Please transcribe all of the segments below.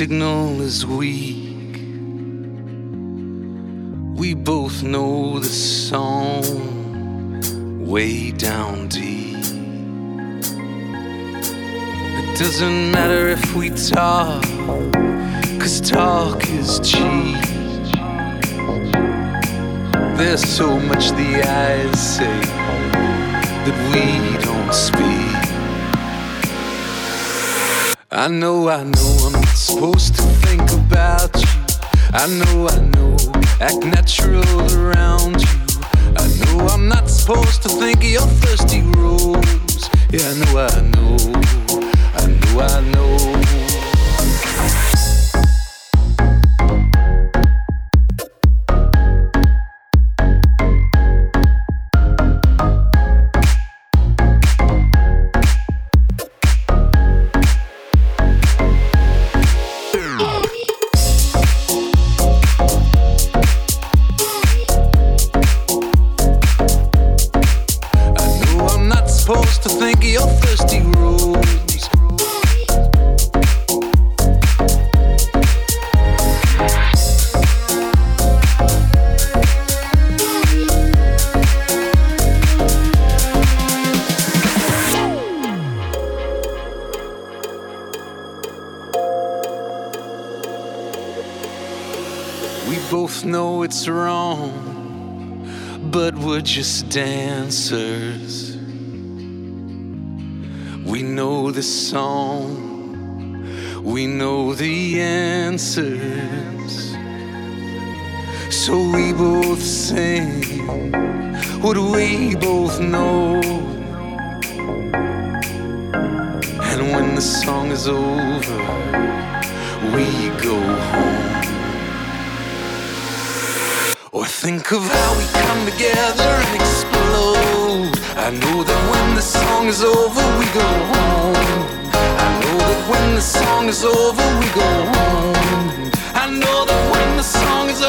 signal is weak. We both know the song way down deep. It doesn't matter if we talk, cause talk is cheap. There's so much the eyes say that we don't speak. I know, I know I'm not supposed to think about you. I know, I know, act natural around you. I know I'm not supposed to think of your thirsty rose. Yeah, I know, I know, I know, I know. Just dancers. We know the song, we know the answers. So we both sing what we both know. And when the song is over, we go home. Think of how we come together and explode. I know that when the song is over, we go home. I know that when the song is over, we go home. I know that when the song is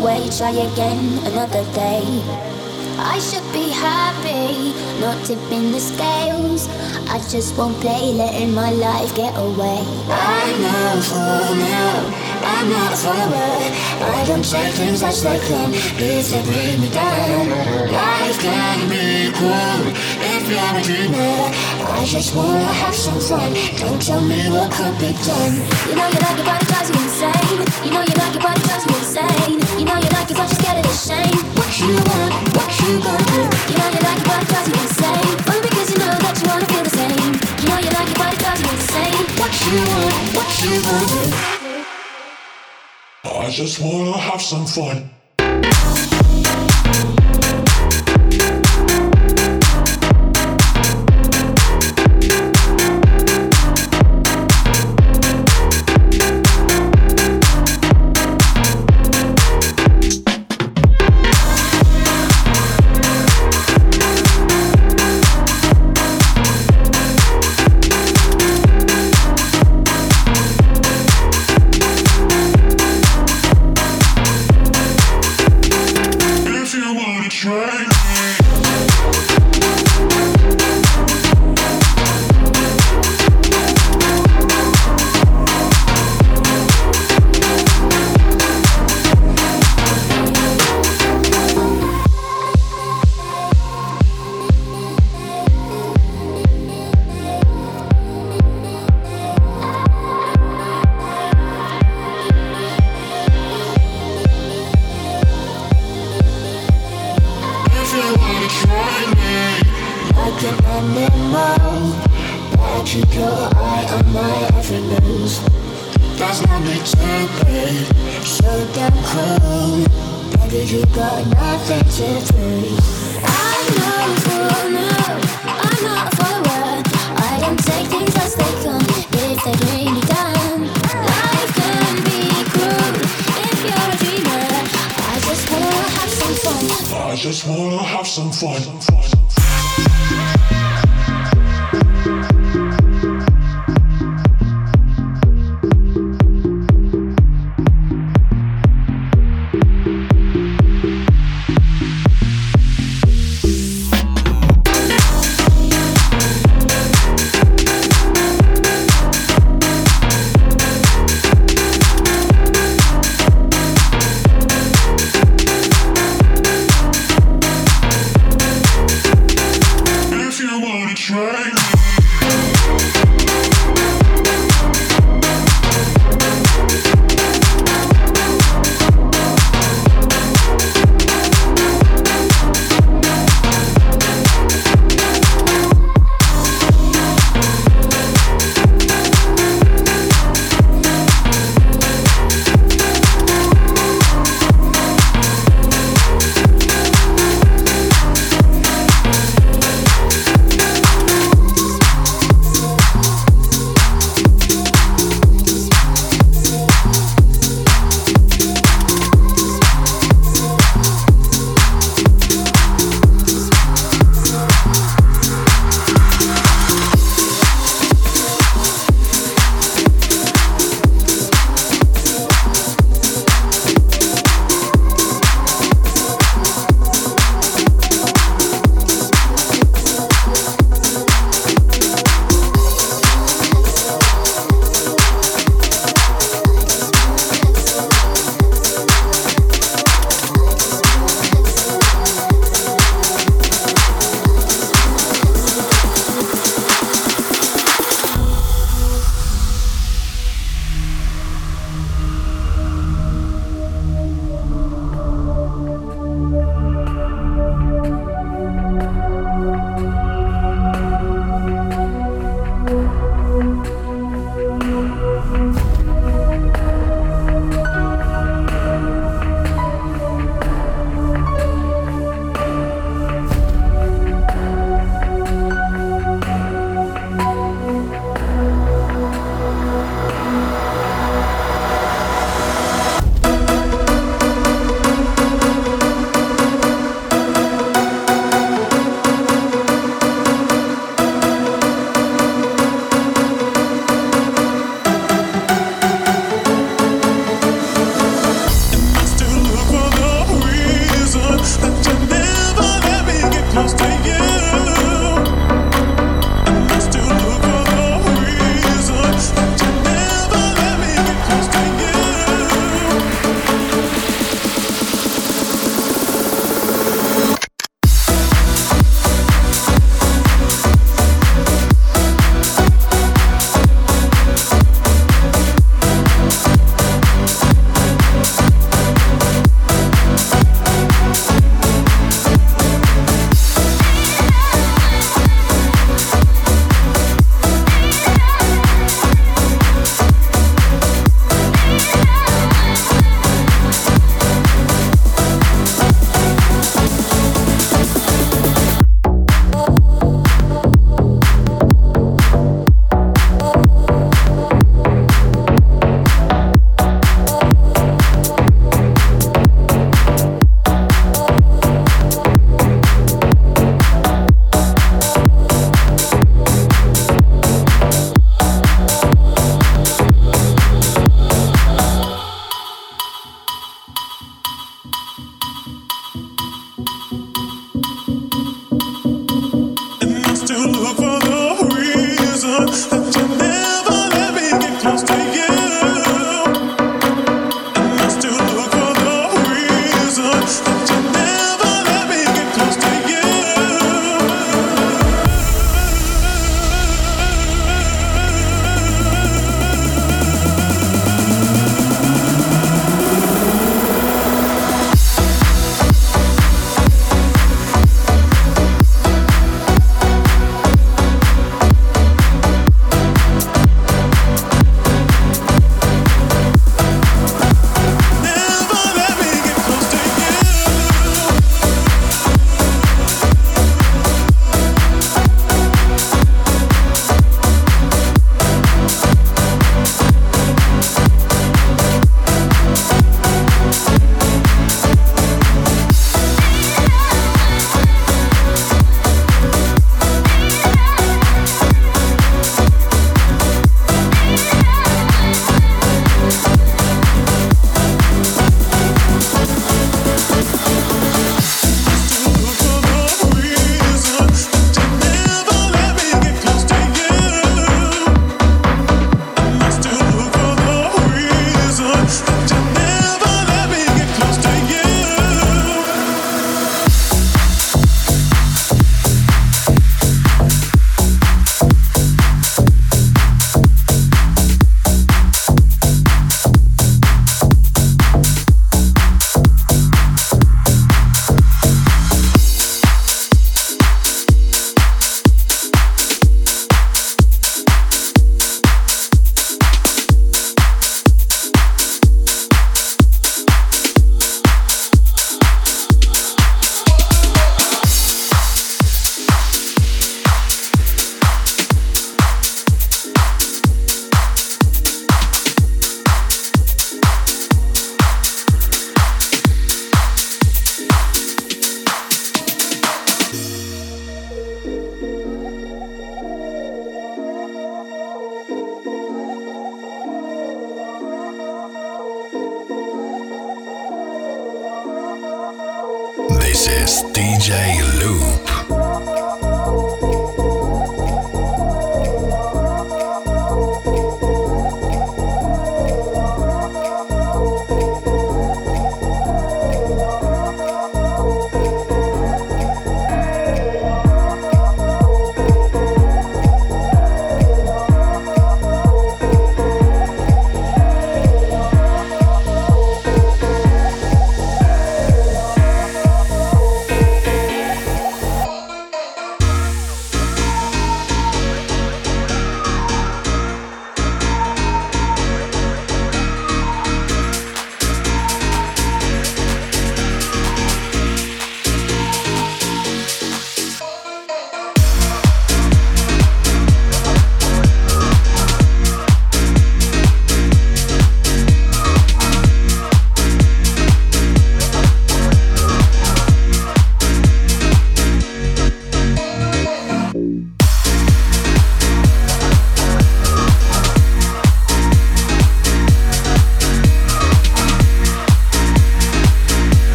way, try again another day. I should be happy, not tipping the scales. I just won't play, letting my life get away. I'm not fool now. I'm not follower. I don't take things as they come if they bring me down. Life can be cool I just wanna have some fun. Don't tell me what could be done. You know you like but it drives you insane. You know you like but it drives you insane. You know you like it, but you're scared of the shame. What you want, what you gonna do? You know you like but it drives you insane. Only because you know that you wanna feel the same. You know you like but it drives you insane. What you want, what you gonna do? I just wanna have some fun.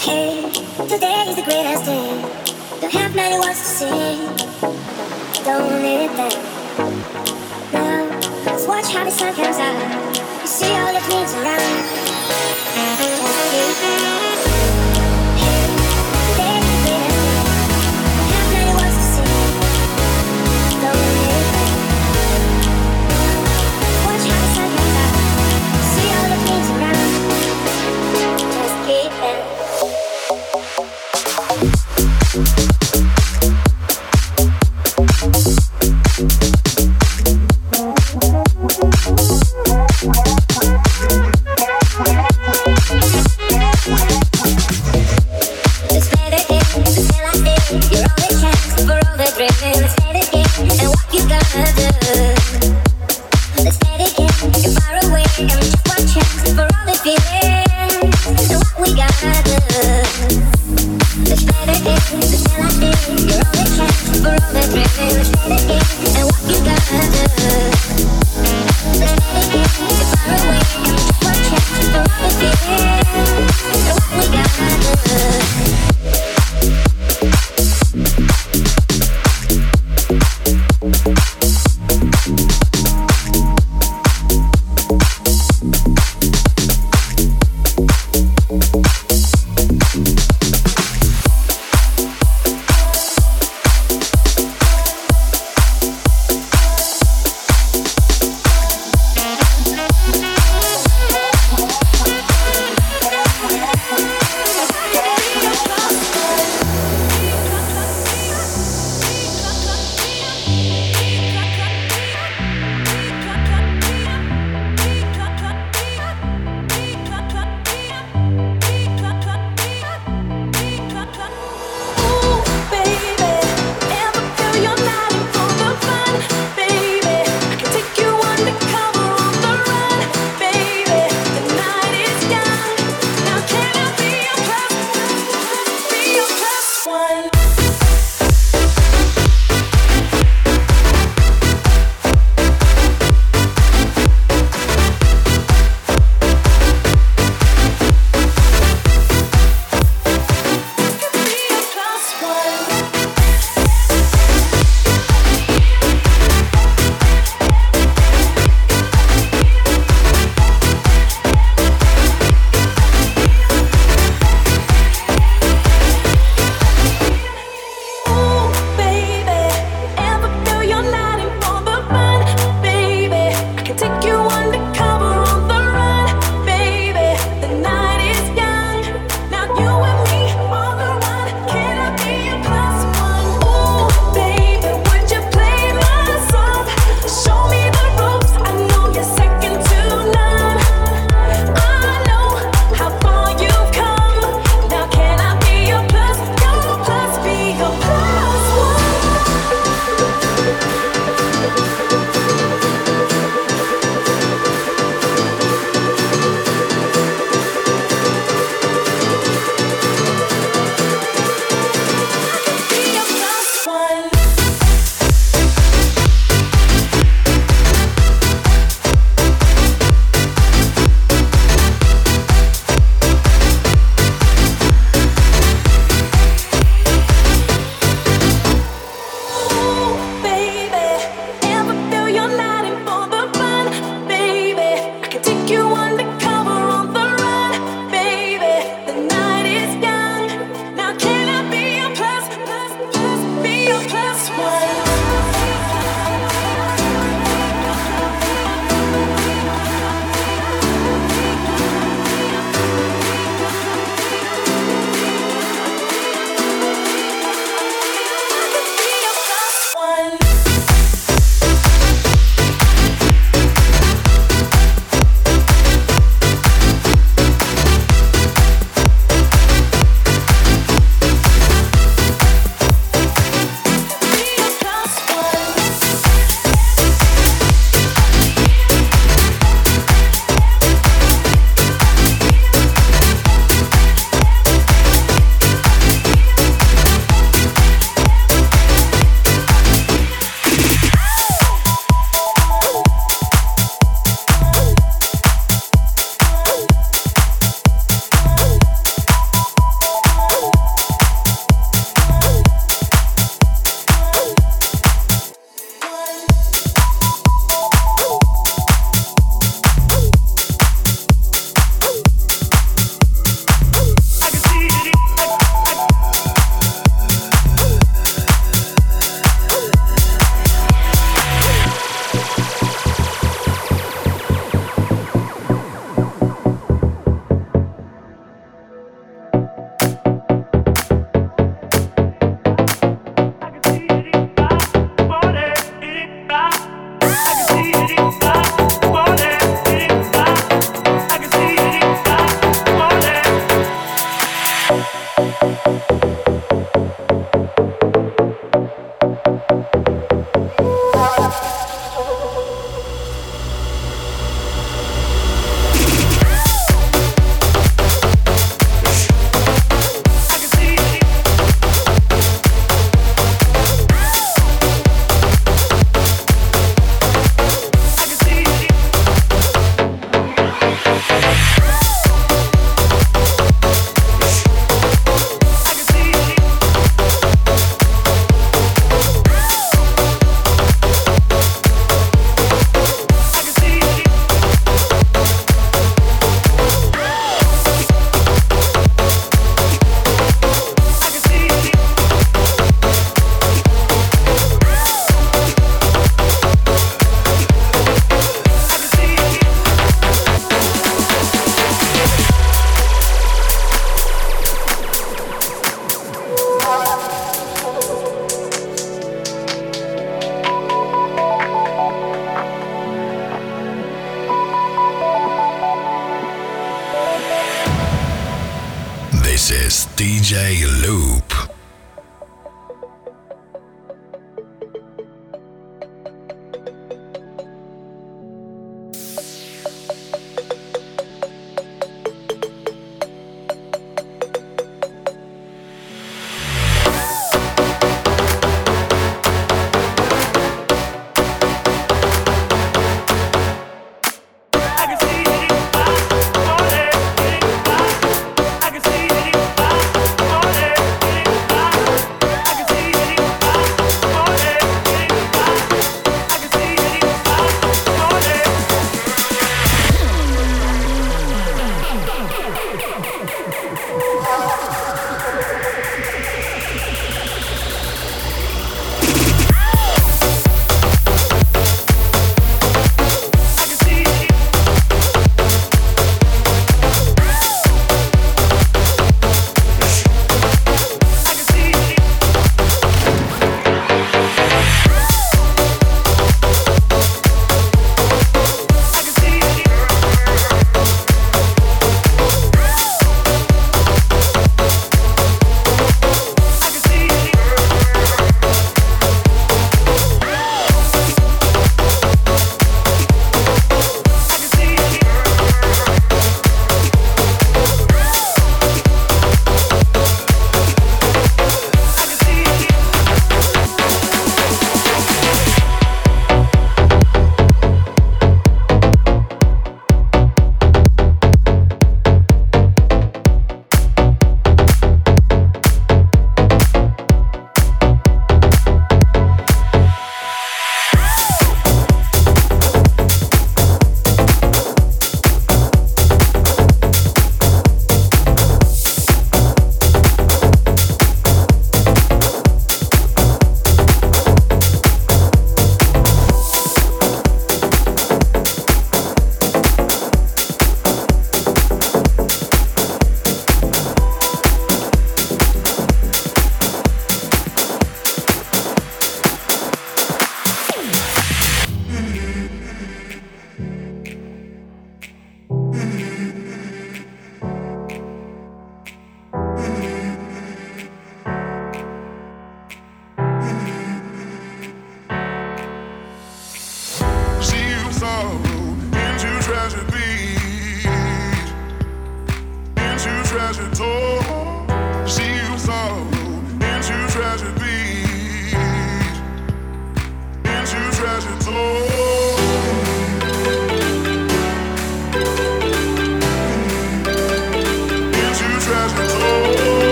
Hey, today is the greatest day. Don't have many words to say. Don't need them. Now, let's watch how the sun comes out. You see all it means around.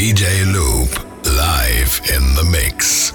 DJ LUP live in the mix.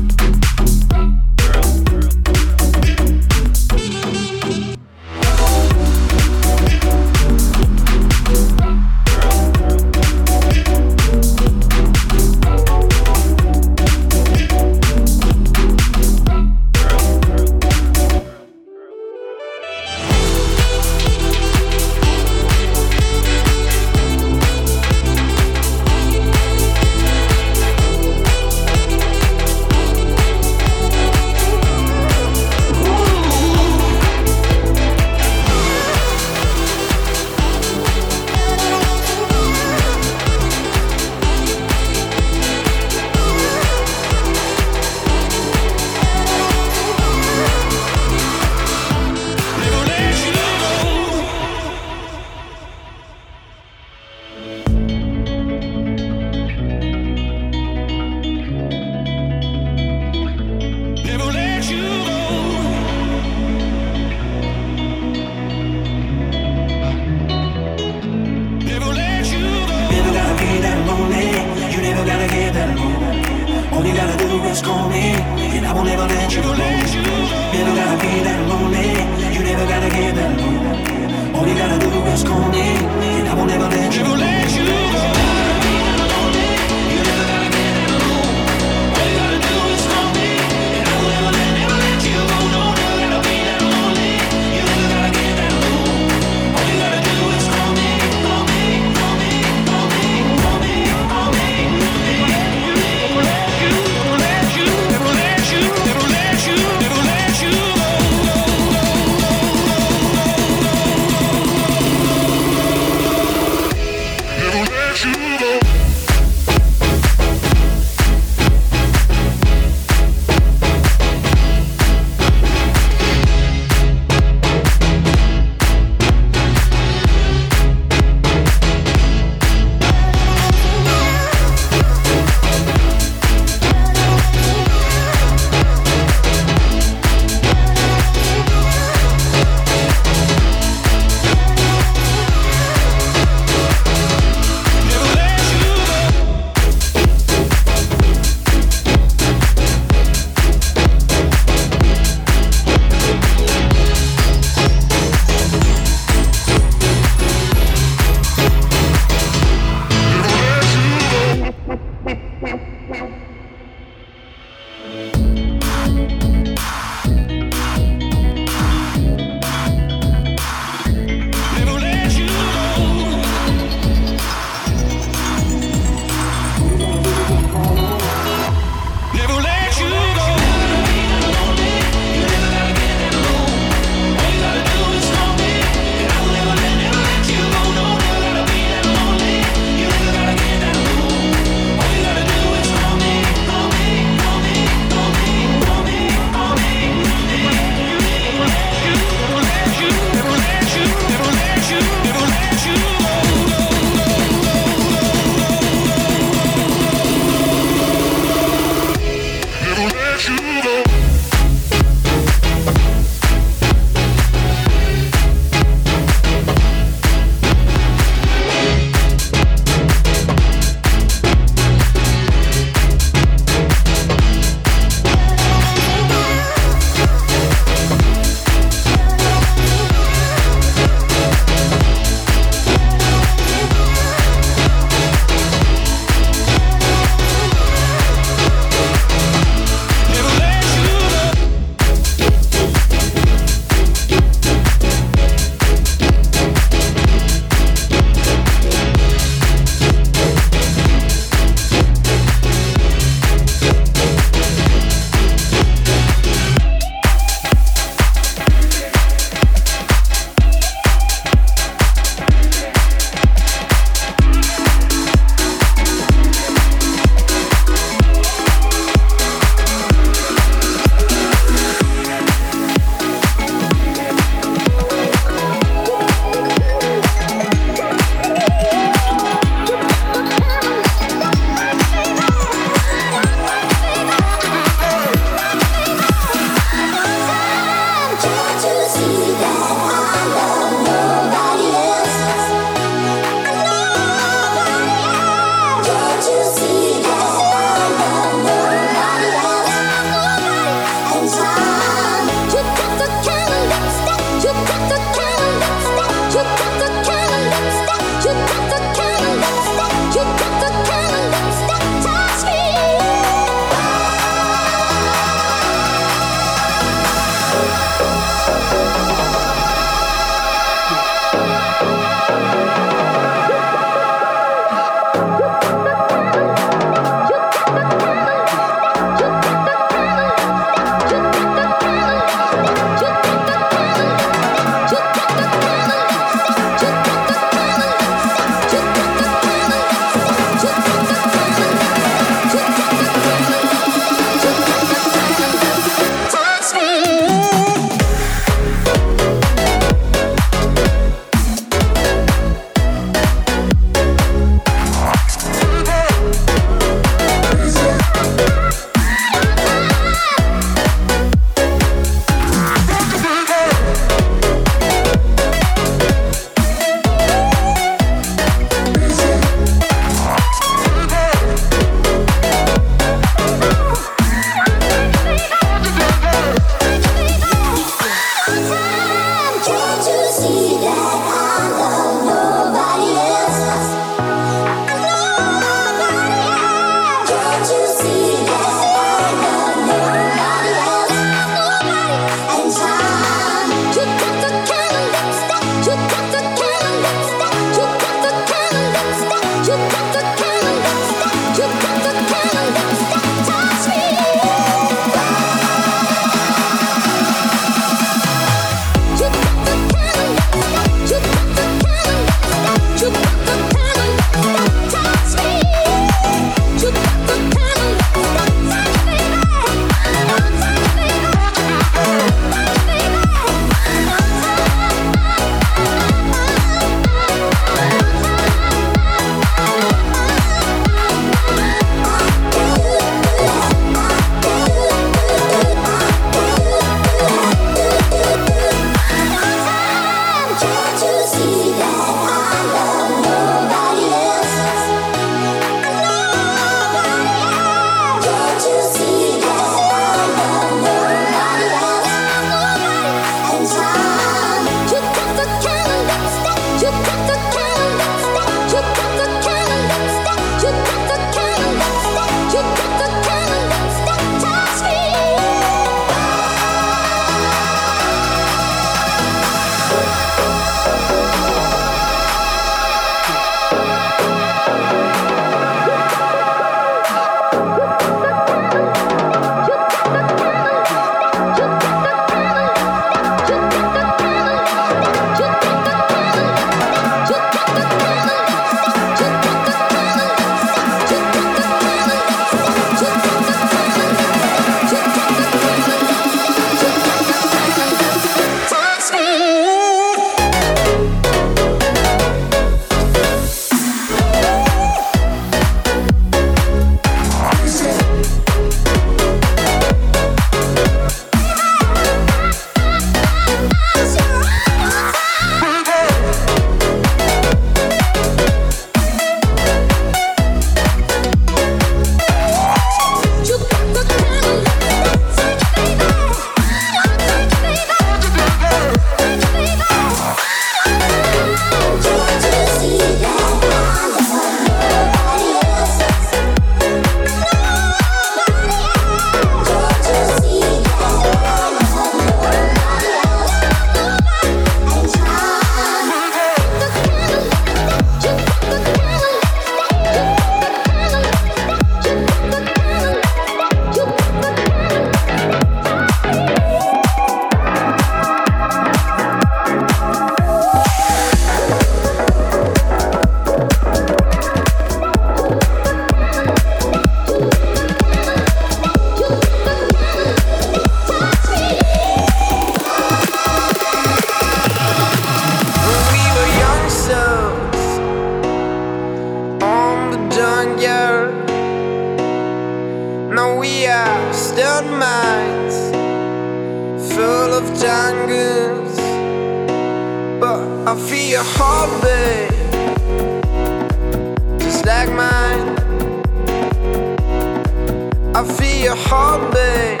feel your heartbeat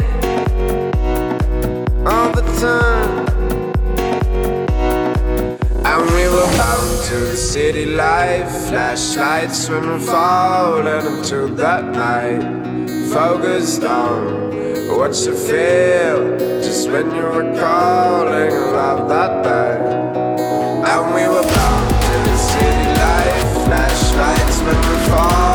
all the time. And we will out to the city life. flashlights when we're falling into that night. Focused on what you feel just when you were calling about that day. And we were bound to the city life. flashlights when we're falling.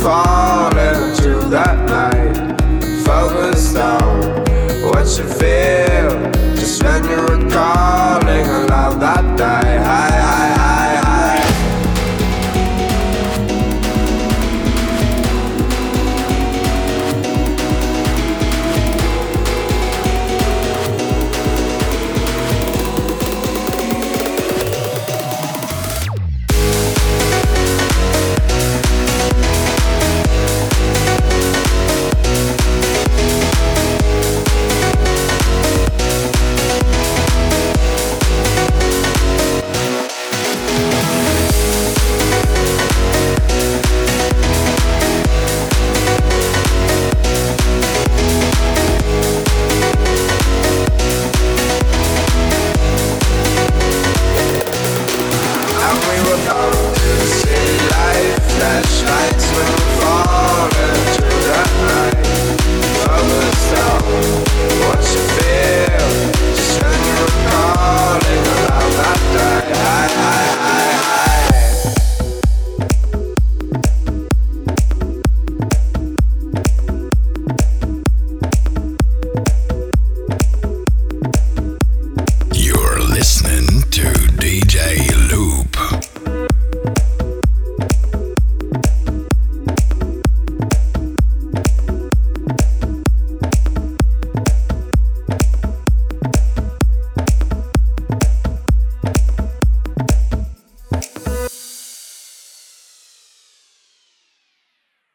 far.